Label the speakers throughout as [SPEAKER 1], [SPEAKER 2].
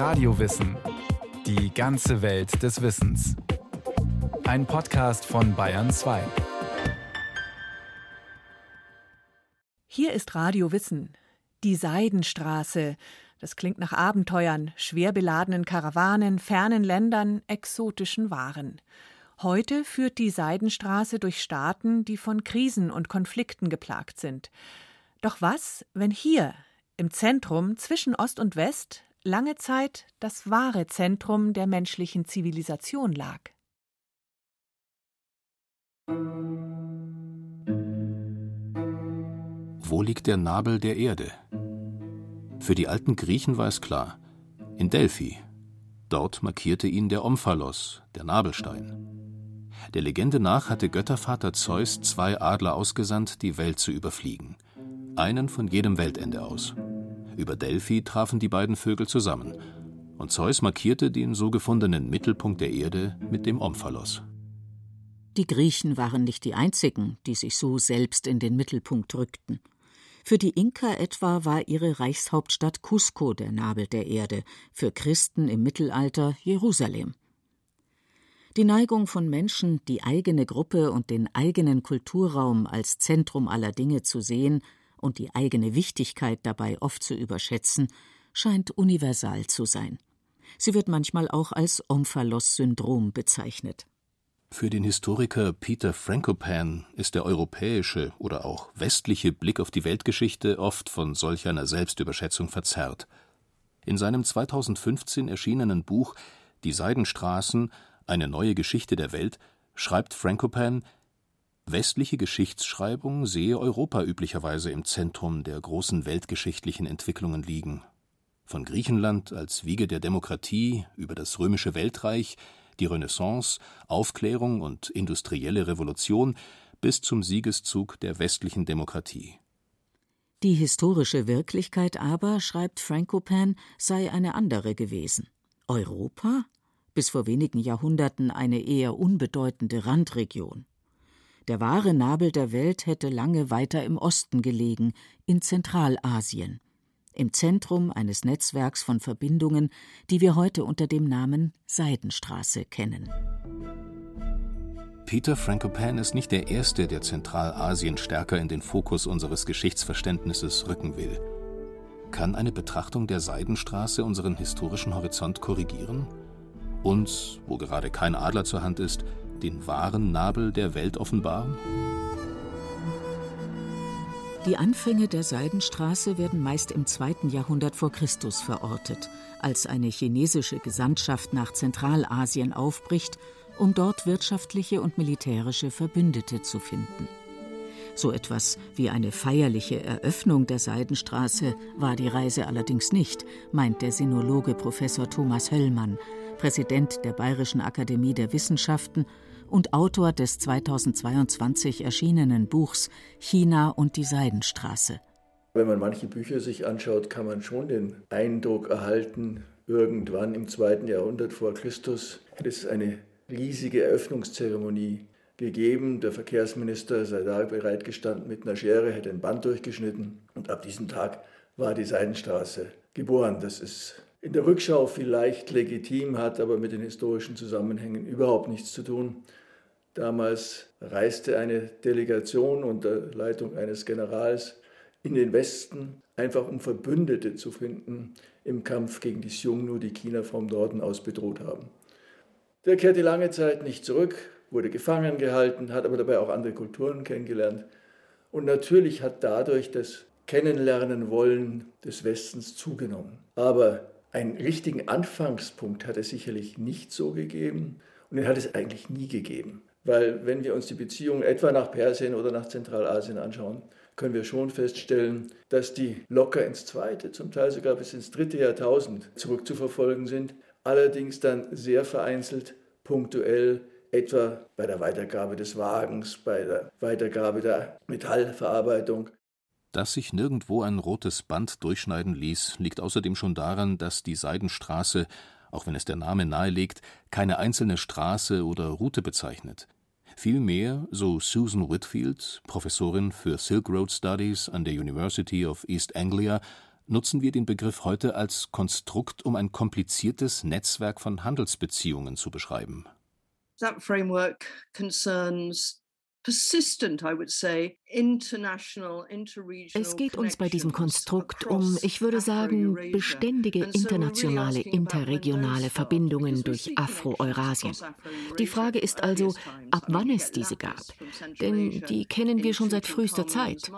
[SPEAKER 1] Radiowissen. Die ganze Welt des Wissens. Ein Podcast von Bayern 2.
[SPEAKER 2] Hier ist Radio Wissen. Die Seidenstraße. Das klingt nach Abenteuern, schwer beladenen Karawanen, fernen Ländern, exotischen Waren. Heute führt die Seidenstraße durch Staaten, die von Krisen und Konflikten geplagt sind. Doch was, wenn hier, im Zentrum zwischen Ost und West, lange Zeit das wahre Zentrum der menschlichen Zivilisation lag?
[SPEAKER 3] Wo liegt der Nabel der Erde? Für die alten Griechen war es klar: in Delphi. Dort markierte ihn der Omphalos, der Nabelstein. Der Legende nach hatte Göttervater Zeus zwei Adler ausgesandt, die Welt zu überfliegen. Einen von jedem Weltende aus. Über Delphi trafen die beiden Vögel zusammen. Und Zeus markierte den so gefundenen Mittelpunkt der Erde mit dem Omphalos.
[SPEAKER 4] Die Griechen waren nicht die einzigen, die sich so selbst in den Mittelpunkt rückten. Für die Inka etwa war ihre Reichshauptstadt Cusco der Nabel der Erde, für Christen im Mittelalter Jerusalem. Die Neigung von Menschen, die eigene Gruppe und den eigenen Kulturraum als Zentrum aller Dinge zu sehen und die eigene Wichtigkeit dabei oft zu überschätzen, scheint universal zu sein. Sie wird manchmal auch als Omphalos-Syndrom bezeichnet.
[SPEAKER 3] Für den Historiker Peter Frankopan ist der europäische oder auch westliche Blick auf die Weltgeschichte oft von solch einer Selbstüberschätzung verzerrt. In seinem 2015 erschienenen Buch Die Seidenstraßen eine neue Geschichte der Welt schreibt Frankopan, westliche Geschichtsschreibung sehe Europa üblicherweise im Zentrum der großen weltgeschichtlichen Entwicklungen liegen. Von Griechenland als Wiege der Demokratie über das römische Weltreich, die Renaissance, Aufklärung und industrielle Revolution bis zum Siegeszug der westlichen Demokratie.
[SPEAKER 4] Die historische Wirklichkeit aber, schreibt Frankopan, sei eine andere gewesen. Europa bis vor wenigen Jahrhunderten eine eher unbedeutende Randregion. Der wahre Nabel der Welt hätte lange weiter im Osten gelegen, in Zentralasien, im Zentrum eines Netzwerks von Verbindungen, die wir heute unter dem Namen Seidenstraße kennen.
[SPEAKER 3] Peter Frankopan ist nicht der Erste, der Zentralasien stärker in den Fokus unseres Geschichtsverständnisses rücken will. Kann eine Betrachtung der Seidenstraße unseren historischen Horizont korrigieren? Uns, wo gerade kein Adler zur Hand ist, den wahren Nabel der Welt offenbaren?
[SPEAKER 4] Die Anfänge der Seidenstraße werden meist im zweiten Jahrhundert vor Christus verortet, als eine chinesische Gesandtschaft nach Zentralasien aufbricht, um dort wirtschaftliche und militärische Verbündete zu finden. So etwas wie eine feierliche Eröffnung der Seidenstraße war die Reise allerdings nicht, meint der Sinologe Professor Thomas Höllmann, Präsident der Bayerischen Akademie der Wissenschaften und Autor des 2022 erschienenen Buchs China und die Seidenstraße.
[SPEAKER 5] Wenn man manche Bücher sich anschaut, kann man schon den Eindruck erhalten, irgendwann im zweiten Jahrhundert vor Christus hätte es eine riesige Eröffnungszeremonie gegeben. Der Verkehrsminister sei da bereitgestanden mit einer Schere, hätte ein Band durchgeschnitten und ab diesem Tag war die Seidenstraße geboren. Das ist in der Rückschau vielleicht legitim, hat aber mit den historischen Zusammenhängen überhaupt nichts zu tun. Damals reiste eine Delegation unter Leitung eines Generals in den Westen, einfach um Verbündete zu finden im Kampf gegen die Xiongnu, die China vom Norden aus bedroht haben. Der kehrte lange Zeit nicht zurück, wurde gefangen gehalten, hat aber dabei auch andere Kulturen kennengelernt. Und natürlich hat dadurch das Kennenlernen wollen des Westens zugenommen. Aber einen richtigen Anfangspunkt hat es sicherlich nicht so gegeben und den hat es eigentlich nie gegeben. Weil wenn wir uns die Beziehungen etwa nach Persien oder nach Zentralasien anschauen, können wir schon feststellen, dass die locker ins zweite, zum Teil sogar bis ins dritte Jahrtausend zurückzuverfolgen sind. Allerdings dann sehr vereinzelt, punktuell, etwa bei der Weitergabe des Wagens, bei der Weitergabe der Metallverarbeitung.
[SPEAKER 3] Dass sich nirgendwo ein rotes Band durchschneiden ließ, liegt außerdem schon daran, dass die Seidenstraße, auch wenn es der Name nahelegt, keine einzelne Straße oder Route bezeichnet. Vielmehr, so Susan Whitfield, Professorin für Silk Road Studies an der University of East Anglia, nutzen wir den Begriff heute als Konstrukt, um ein kompliziertes Netzwerk von Handelsbeziehungen zu beschreiben.
[SPEAKER 6] That framework concerns
[SPEAKER 7] es geht uns bei diesem Konstrukt um, ich würde sagen, beständige internationale, interregionale Verbindungen durch Afro-Eurasien. Die Frage ist also, ab wann es diese gab. Denn die kennen wir schon seit frühester Zeit.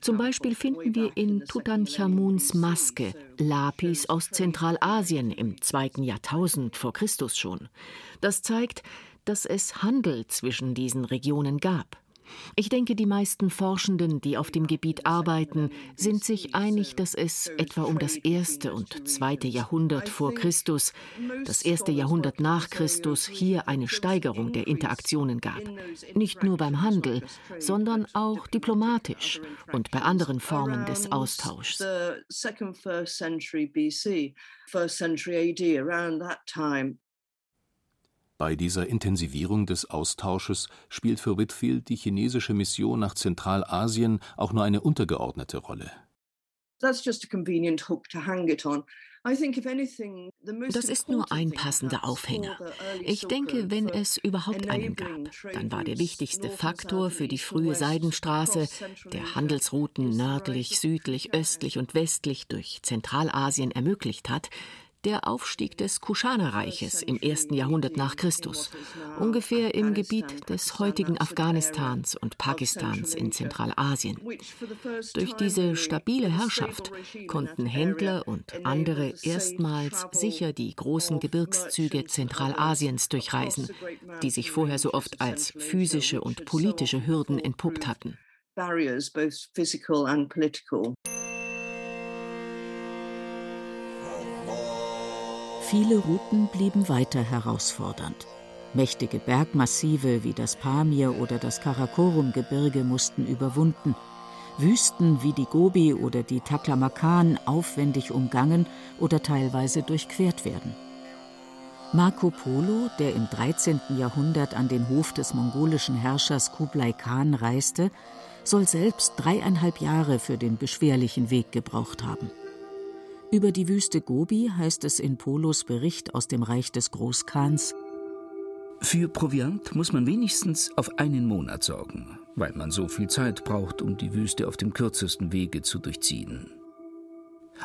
[SPEAKER 7] Zum Beispiel finden wir in Tutanchamuns Maske Lapis aus Zentralasien im zweiten Jahrtausend vor Christus schon. Das zeigt, dass es Handel zwischen diesen Regionen gab. Ich denke, die meisten Forschenden, die auf dem Gebiet arbeiten, sind sich einig, dass es etwa um das erste und zweite Jahrhundert vor Christus, das erste Jahrhundert nach Christus hier eine Steigerung der Interaktionen gab. Nicht nur beim Handel, sondern auch diplomatisch und bei anderen Formen des Austauschs.
[SPEAKER 3] Bei dieser Intensivierung des Austausches spielt für Whitfield die chinesische Mission nach Zentralasien auch nur eine untergeordnete Rolle.
[SPEAKER 7] Das ist nur ein passender Aufhänger. Ich denke, wenn es überhaupt einen gab, dann war der wichtigste Faktor für die frühe Seidenstraße, der Handelsrouten nördlich, südlich, östlich und westlich durch Zentralasien ermöglicht hat, der Aufstieg des Kuschana-Reiches im ersten Jahrhundert nach Christus, ungefähr im Gebiet des heutigen Afghanistans und Pakistans in Zentralasien. Durch diese stabile Herrschaft konnten Händler und andere erstmals sicher die großen Gebirgszüge Zentralasiens durchreisen, die sich vorher so oft als physische und politische Hürden entpuppt hatten. Barriers, both physical and political. Viele Routen blieben weiter herausfordernd. Mächtige Bergmassive wie das Pamir oder das Karakorum-Gebirge mussten überwunden. Wüsten wie die Gobi oder die Taklamakan aufwendig umgangen oder teilweise durchquert werden. Marco Polo, der im 13. Jahrhundert an den Hof des mongolischen Herrschers Kublai Khan reiste, soll selbst dreieinhalb Jahre für den beschwerlichen Weg gebraucht haben. Über die Wüste Gobi heißt es in Polos Bericht aus dem Reich des Großkhans
[SPEAKER 8] Für Proviant muss man wenigstens auf einen Monat sorgen, weil man so viel Zeit braucht, um die Wüste auf dem kürzesten Wege zu durchziehen.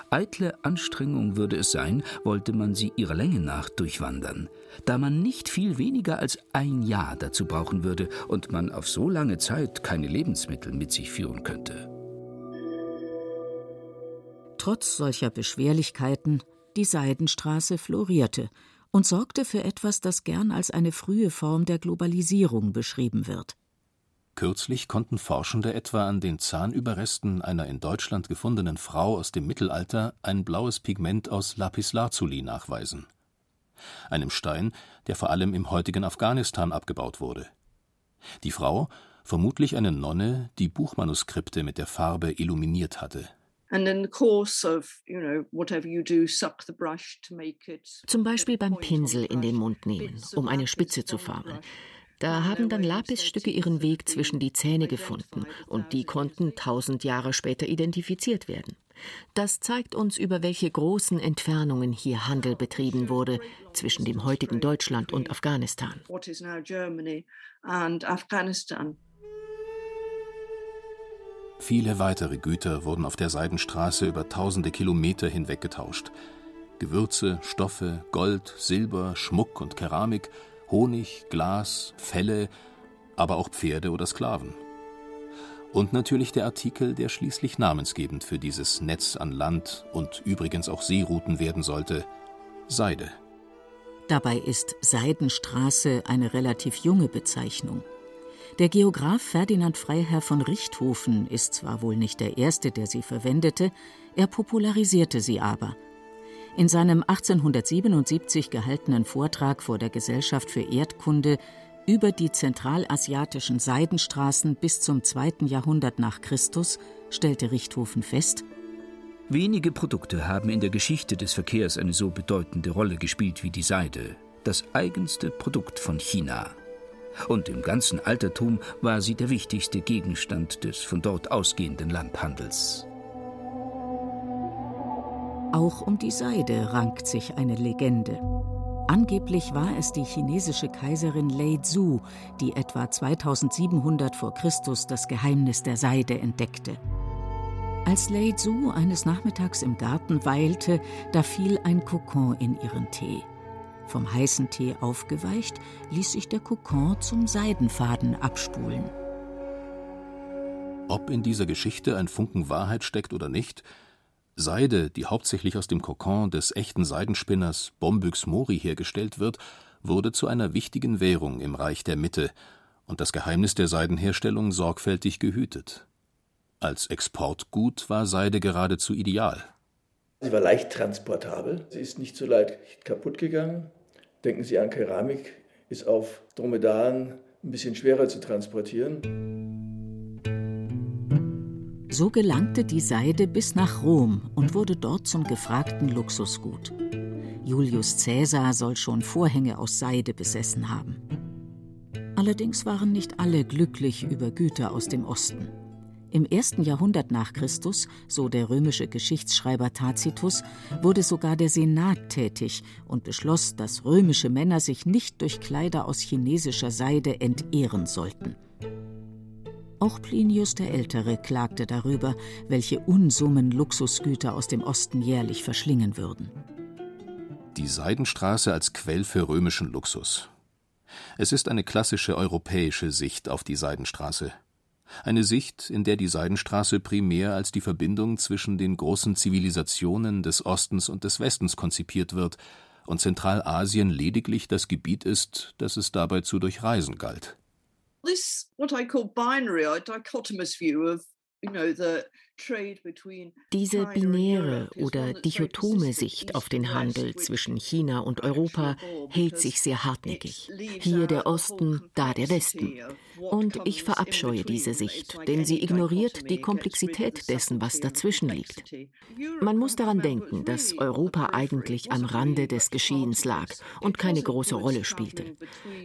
[SPEAKER 8] Eitle Anstrengung würde es sein, wollte man sie ihrer Länge nach durchwandern, da man nicht viel weniger als ein Jahr dazu brauchen würde und man auf so lange Zeit keine Lebensmittel mit sich führen könnte
[SPEAKER 7] trotz solcher Beschwerlichkeiten, die Seidenstraße florierte und sorgte für etwas, das gern als eine frühe Form der Globalisierung beschrieben wird.
[SPEAKER 3] Kürzlich konnten Forschende etwa an den Zahnüberresten einer in Deutschland gefundenen Frau aus dem Mittelalter ein blaues Pigment aus Lapislazuli nachweisen. Einem Stein, der vor allem im heutigen Afghanistan abgebaut wurde. Die Frau, vermutlich eine Nonne, die Buchmanuskripte mit der Farbe illuminiert hatte.
[SPEAKER 7] Zum Beispiel beim Pinsel in den Mund nehmen, um eine Spitze zu formen. Da haben dann Lapisstücke ihren Weg zwischen die Zähne gefunden und die konnten tausend Jahre später identifiziert werden. Das zeigt uns, über welche großen Entfernungen hier Handel betrieben wurde zwischen dem heutigen Deutschland und Afghanistan.
[SPEAKER 3] Viele weitere Güter wurden auf der Seidenstraße über tausende Kilometer hinweg getauscht. Gewürze, Stoffe, Gold, Silber, Schmuck und Keramik, Honig, Glas, Felle, aber auch Pferde oder Sklaven. Und natürlich der Artikel, der schließlich namensgebend für dieses Netz an Land und übrigens auch Seerouten werden sollte, Seide.
[SPEAKER 7] Dabei ist Seidenstraße eine relativ junge Bezeichnung. Der Geograf Ferdinand Freiherr von Richthofen ist zwar wohl nicht der Erste, der sie verwendete, er popularisierte sie aber. In seinem 1877 gehaltenen Vortrag vor der Gesellschaft für Erdkunde über die zentralasiatischen Seidenstraßen bis zum zweiten Jahrhundert nach Christus stellte Richthofen fest,
[SPEAKER 8] Wenige Produkte haben in der Geschichte des Verkehrs eine so bedeutende Rolle gespielt wie die Seide, das eigenste Produkt von China und im ganzen Altertum war sie der wichtigste Gegenstand des von dort ausgehenden Landhandels.
[SPEAKER 4] Auch um die Seide rankt sich eine Legende. Angeblich war es die chinesische Kaiserin Lei Zhu, die etwa 2700 vor Christus das Geheimnis der Seide entdeckte. Als Lei Zhu eines Nachmittags im Garten weilte, da fiel ein Kokon in ihren Tee. Vom heißen Tee aufgeweicht, ließ sich der Kokon zum Seidenfaden abspulen.
[SPEAKER 3] Ob in dieser Geschichte ein Funken Wahrheit steckt oder nicht, Seide, die hauptsächlich aus dem Kokon des echten Seidenspinners Bombyx mori hergestellt wird, wurde zu einer wichtigen Währung im Reich der Mitte und das Geheimnis der Seidenherstellung sorgfältig gehütet. Als Exportgut war Seide geradezu ideal.
[SPEAKER 5] Sie war leicht transportabel, sie ist nicht so leicht kaputt gegangen. Denken Sie an Keramik, ist auf Dromedaren ein bisschen schwerer zu transportieren.
[SPEAKER 4] So gelangte die Seide bis nach Rom und wurde dort zum gefragten Luxusgut. Julius Caesar soll schon Vorhänge aus Seide besessen haben. Allerdings waren nicht alle glücklich über Güter aus dem Osten. Im ersten Jahrhundert nach Christus, so der römische Geschichtsschreiber Tacitus, wurde sogar der Senat tätig und beschloss, dass römische Männer sich nicht durch Kleider aus chinesischer Seide entehren sollten. Auch Plinius der Ältere klagte darüber, welche Unsummen Luxusgüter aus dem Osten jährlich verschlingen würden.
[SPEAKER 3] Die Seidenstraße als Quell für römischen Luxus. Es ist eine klassische europäische Sicht auf die Seidenstraße. Eine Sicht, in der die Seidenstraße primär als die Verbindung zwischen den großen Zivilisationen des Ostens und des Westens konzipiert wird und Zentralasien lediglich das Gebiet ist, das es dabei zu durchreisen galt.
[SPEAKER 7] this what I call binary or dichotomous view of you know the
[SPEAKER 9] Diese binäre oder dichotome Sicht auf den Handel zwischen China und Europa hält sich sehr hartnäckig. Hier der Osten, da der Westen. Und ich verabscheue diese Sicht, denn sie ignoriert die Komplexität dessen, was dazwischen liegt. Man muss daran denken, dass Europa eigentlich am Rande des Geschehens lag und keine große Rolle spielte.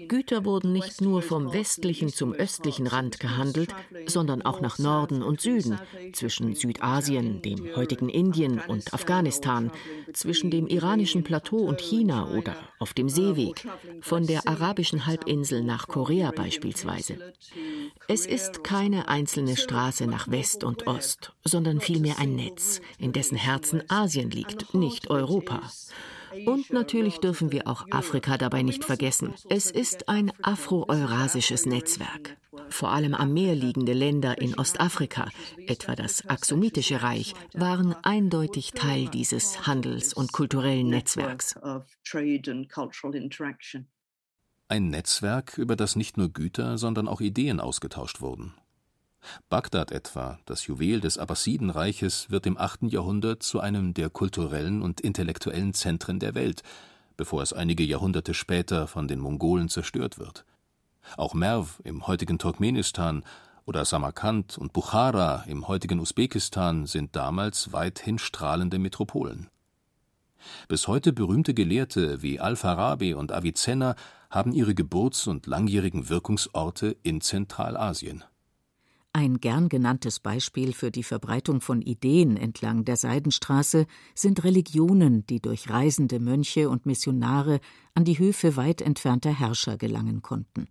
[SPEAKER 9] Güter wurden nicht nur vom westlichen zum östlichen Rand gehandelt, sondern auch nach Norden und Süden, zwischen zwischen Südasien, dem heutigen Indien und Afghanistan, zwischen dem iranischen Plateau und China oder auf dem Seeweg, von der arabischen Halbinsel nach Korea beispielsweise. Es ist keine einzelne Straße nach West und Ost, sondern vielmehr ein Netz, in dessen Herzen Asien liegt, nicht Europa. Und natürlich dürfen wir auch Afrika dabei nicht vergessen. Es ist ein afro-eurasisches Netzwerk. Vor allem am Meer liegende Länder in Ostafrika, etwa das Aksumitische Reich, waren eindeutig Teil dieses Handels- und kulturellen Netzwerks.
[SPEAKER 3] Ein Netzwerk, über das nicht nur Güter, sondern auch Ideen ausgetauscht wurden. Bagdad etwa, das Juwel des Abbasidenreiches, wird im 8. Jahrhundert zu einem der kulturellen und intellektuellen Zentren der Welt, bevor es einige Jahrhunderte später von den Mongolen zerstört wird. Auch Merv im heutigen Turkmenistan oder Samarkand und Buchara im heutigen Usbekistan sind damals weithin strahlende Metropolen. Bis heute berühmte Gelehrte wie Al-Farabi und Avicenna haben ihre Geburts- und langjährigen Wirkungsorte in Zentralasien.
[SPEAKER 4] Ein gern genanntes Beispiel für die Verbreitung von Ideen entlang der Seidenstraße sind Religionen, die durch reisende Mönche und Missionare an die Höfe weit entfernter Herrscher gelangen konnten.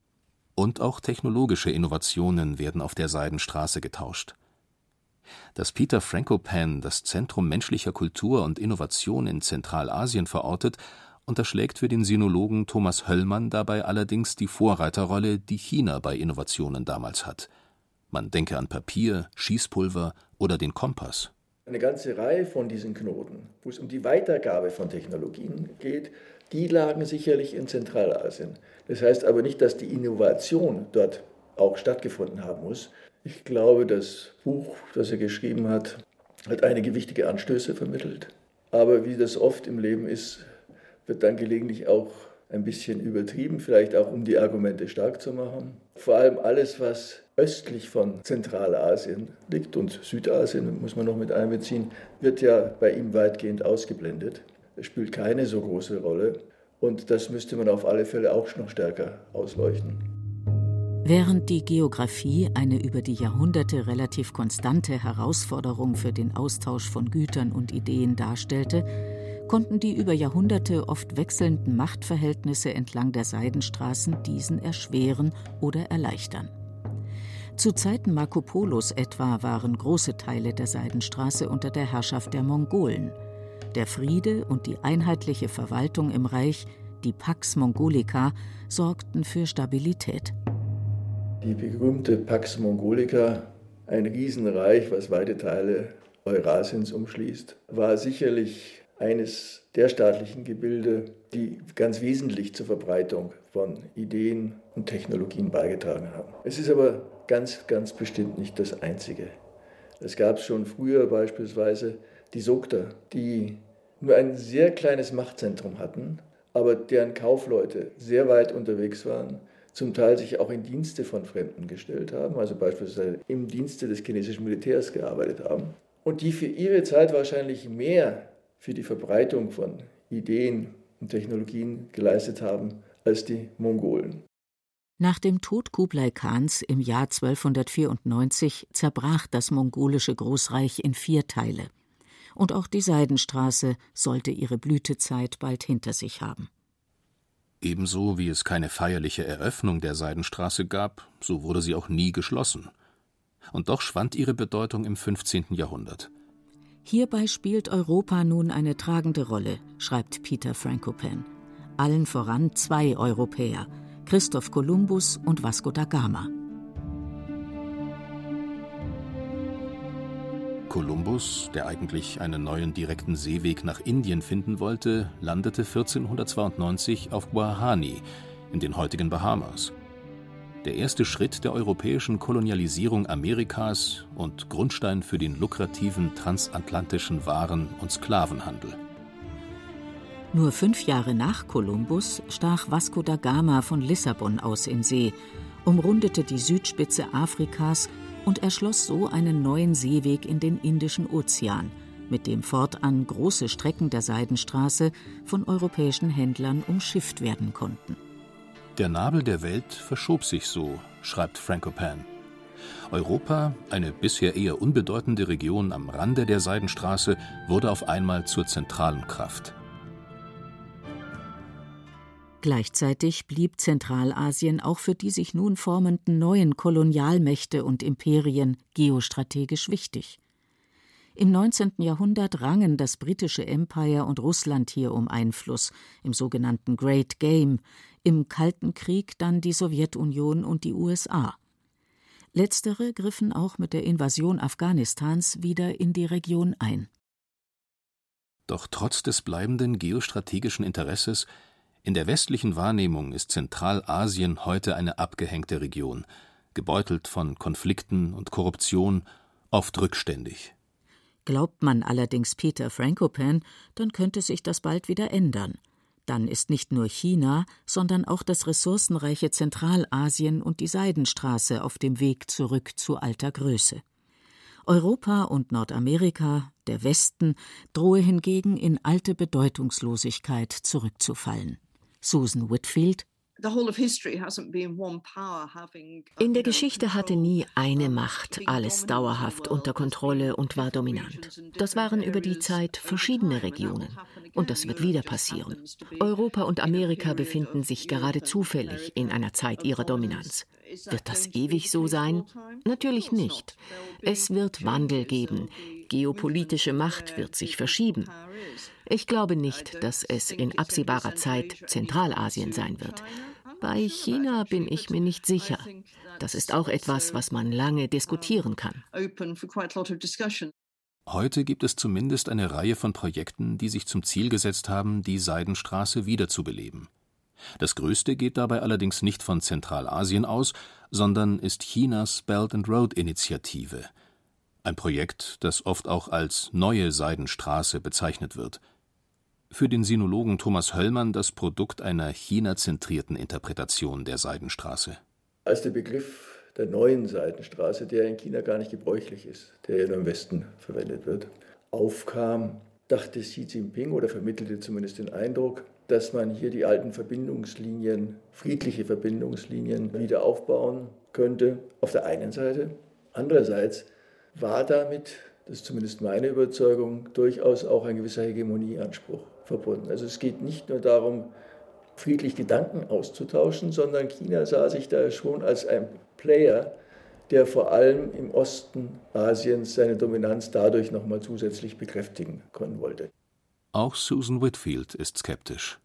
[SPEAKER 3] Und auch technologische Innovationen werden auf der Seidenstraße getauscht. Dass Peter Frankopan das Zentrum menschlicher Kultur und Innovation in Zentralasien verortet, unterschlägt für den Sinologen Thomas Höllmann dabei allerdings die Vorreiterrolle, die China bei Innovationen damals hat – man denke an Papier, Schießpulver oder den Kompass.
[SPEAKER 5] Eine ganze Reihe von diesen Knoten, wo es um die Weitergabe von Technologien geht, die lagen sicherlich in Zentralasien. Das heißt aber nicht, dass die Innovation dort auch stattgefunden haben muss. Ich glaube, das Buch, das er geschrieben hat, hat einige wichtige Anstöße vermittelt. Aber wie das oft im Leben ist, wird dann gelegentlich auch ein bisschen übertrieben, vielleicht auch um die Argumente stark zu machen. Vor allem alles, was östlich von Zentralasien liegt und Südasien muss man noch mit einbeziehen, wird ja bei ihm weitgehend ausgeblendet. Spielt keine so große Rolle und das müsste man auf alle Fälle auch noch stärker ausleuchten.
[SPEAKER 4] Während die Geographie eine über die Jahrhunderte relativ konstante Herausforderung für den Austausch von Gütern und Ideen darstellte, konnten die über Jahrhunderte oft wechselnden Machtverhältnisse entlang der Seidenstraßen diesen erschweren oder erleichtern. Zu Zeiten Marco Polos etwa waren große Teile der Seidenstraße unter der Herrschaft der Mongolen. Der Friede und die einheitliche Verwaltung im Reich, die Pax Mongolica, sorgten für Stabilität.
[SPEAKER 5] Die berühmte Pax Mongolica, ein Riesenreich, was weite Teile Eurasiens umschließt, war sicherlich eines der staatlichen Gebilde, die ganz wesentlich zur Verbreitung von Ideen und Technologien beigetragen haben. Es ist aber ganz, ganz bestimmt nicht das Einzige. Es gab schon früher beispielsweise die Sogter, die nur ein sehr kleines Machtzentrum hatten, aber deren Kaufleute sehr weit unterwegs waren zum Teil sich auch in Dienste von Fremden gestellt haben, also beispielsweise im Dienste des chinesischen Militärs gearbeitet haben und die für ihre Zeit wahrscheinlich mehr für die Verbreitung von Ideen und Technologien geleistet haben als die Mongolen.
[SPEAKER 4] Nach dem Tod Kublai Khans im Jahr 1294 zerbrach das mongolische Großreich in vier Teile. Und auch die Seidenstraße sollte ihre Blütezeit bald hinter sich haben.
[SPEAKER 3] Ebenso wie es keine feierliche Eröffnung der Seidenstraße gab, so wurde sie auch nie geschlossen. Und doch schwand ihre Bedeutung im 15. Jahrhundert.
[SPEAKER 4] Hierbei spielt Europa nun eine tragende Rolle, schreibt Peter Frankopan. Allen voran zwei Europäer, Christoph Kolumbus und Vasco da Gama.
[SPEAKER 3] Kolumbus, der eigentlich einen neuen direkten Seeweg nach Indien finden wollte, landete 1492 auf Guarani in den heutigen Bahamas. Der erste Schritt der europäischen Kolonialisierung Amerikas und Grundstein für den lukrativen transatlantischen Waren- und Sklavenhandel.
[SPEAKER 4] Nur fünf Jahre nach Kolumbus stach Vasco da Gama von Lissabon aus in See, umrundete die Südspitze Afrikas und erschloss so einen neuen Seeweg in den Indischen Ozean, mit dem fortan große Strecken der Seidenstraße von europäischen Händlern umschifft werden konnten.
[SPEAKER 3] Der Nabel der Welt verschob sich so, schreibt Frankopan. Europa, eine bisher eher unbedeutende Region am Rande der Seidenstraße, wurde auf einmal zur zentralen Kraft.
[SPEAKER 4] Gleichzeitig blieb Zentralasien auch für die sich nun formenden neuen Kolonialmächte und Imperien geostrategisch wichtig. Im 19. Jahrhundert rangen das britische Empire und Russland hier um Einfluss im sogenannten Great Game, im Kalten Krieg dann die Sowjetunion und die USA. Letztere griffen auch mit der Invasion Afghanistans wieder in die Region ein.
[SPEAKER 3] Doch trotz des bleibenden geostrategischen Interesses in der westlichen Wahrnehmung ist Zentralasien heute eine abgehängte Region, gebeutelt von Konflikten und Korruption, oft rückständig.
[SPEAKER 4] Glaubt man allerdings Peter Frankopan, dann könnte sich das bald wieder ändern. Dann ist nicht nur China, sondern auch das ressourcenreiche Zentralasien und die Seidenstraße auf dem Weg zurück zu alter Größe. Europa und Nordamerika, der Westen, drohe hingegen in alte Bedeutungslosigkeit zurückzufallen. Susan Whitfield
[SPEAKER 9] in der Geschichte hatte nie eine Macht alles dauerhaft unter Kontrolle und war dominant. Das waren über die Zeit verschiedene Regionen. Und das wird wieder passieren. Europa und Amerika befinden sich gerade zufällig in einer Zeit ihrer Dominanz. Wird das ewig so sein? Natürlich nicht. Es wird Wandel geben. Geopolitische Macht wird sich verschieben. Ich glaube nicht, dass es in absehbarer Zeit Zentralasien sein wird. Bei China bin ich mir nicht sicher. Das ist auch etwas, was man lange diskutieren kann.
[SPEAKER 3] Heute gibt es zumindest eine Reihe von Projekten, die sich zum Ziel gesetzt haben, die Seidenstraße wiederzubeleben. Das größte geht dabei allerdings nicht von Zentralasien aus, sondern ist Chinas Belt and Road Initiative, ein Projekt, das oft auch als neue Seidenstraße bezeichnet wird – für den Sinologen Thomas Höllmann das Produkt einer China-zentrierten Interpretation der Seidenstraße.
[SPEAKER 5] Als der Begriff der neuen Seidenstraße, der in China gar nicht gebräuchlich ist, der ja nur im Westen verwendet wird, aufkam, dachte Xi Jinping oder vermittelte zumindest den Eindruck, dass man hier die alten Verbindungslinien, friedliche Verbindungslinien wieder aufbauen könnte, auf der einen Seite. Andererseits war damit, das ist zumindest meine Überzeugung, durchaus auch ein gewisser Hegemonieanspruch verbunden. Also es geht nicht nur darum, friedlich Gedanken auszutauschen, sondern China sah sich da schon als ein Player, der vor allem im Osten Asiens seine Dominanz dadurch nochmal zusätzlich bekräftigen können wollte.
[SPEAKER 3] Auch Susan Whitfield ist skeptisch.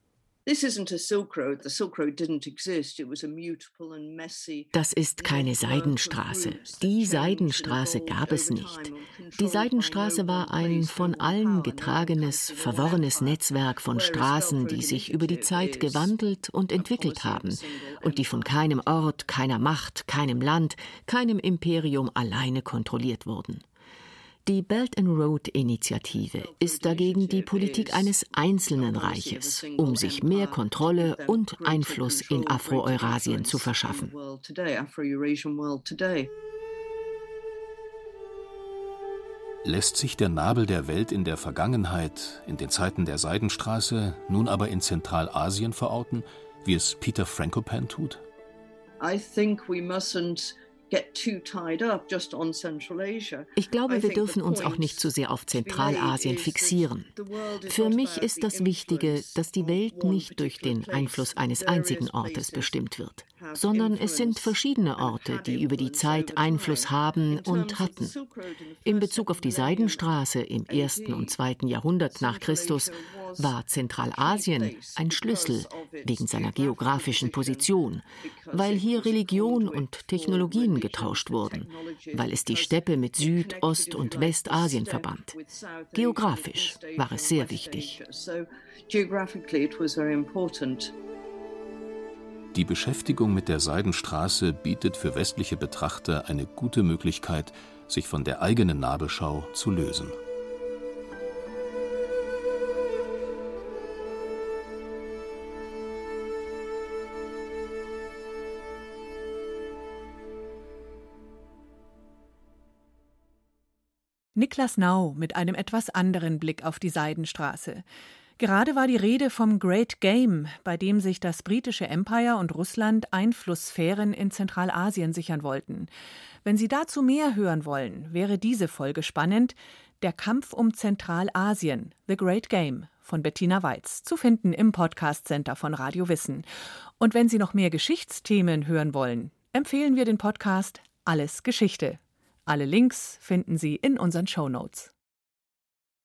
[SPEAKER 9] Das ist keine Seidenstraße. Die Seidenstraße gab es nicht. Die Seidenstraße war ein von allen getragenes, verworrenes Netzwerk von Straßen, die sich über die Zeit gewandelt und entwickelt haben und die von keinem Ort, keiner Macht, keinem Land, keinem Imperium alleine kontrolliert wurden. Die Belt and Road Initiative ist dagegen die Politik eines einzelnen Reiches, um sich mehr Kontrolle und Einfluss in Afro-Eurasien zu verschaffen.
[SPEAKER 3] Lässt sich der Nabel der Welt in der Vergangenheit, in den Zeiten der Seidenstraße, nun aber in Zentralasien verorten, wie es Peter Frankopan tut?
[SPEAKER 9] I think we mustn't ich glaube, wir dürfen uns auch nicht zu sehr auf Zentralasien fixieren. Für mich ist das Wichtige, dass die Welt nicht durch den Einfluss eines einzigen Ortes bestimmt wird, sondern es sind verschiedene Orte, die über die Zeit Einfluss haben und hatten. In Bezug auf die Seidenstraße im ersten und zweiten Jahrhundert nach Christus war Zentralasien ein Schlüssel wegen seiner geografischen Position, weil hier Religion und Technologien getauscht wurden, weil es die Steppe mit Süd-, Ost- und Westasien verband. Geografisch war es sehr wichtig.
[SPEAKER 3] Die Beschäftigung mit der Seidenstraße bietet für westliche Betrachter eine gute Möglichkeit, sich von der eigenen Nabelschau zu lösen.
[SPEAKER 2] Niklas Nau mit einem etwas anderen Blick auf die Seidenstraße. Gerade war die Rede vom Great Game, bei dem sich das britische Empire und Russland Einflusssphären in Zentralasien sichern wollten. Wenn Sie dazu mehr hören wollen, wäre diese Folge spannend. Der Kampf um Zentralasien, The Great Game von Bettina Weiz, zu finden im Podcast Center von Radio Wissen. Und wenn Sie noch mehr Geschichtsthemen hören wollen, empfehlen wir den Podcast Alles Geschichte alle Links finden Sie in unseren Show Notes.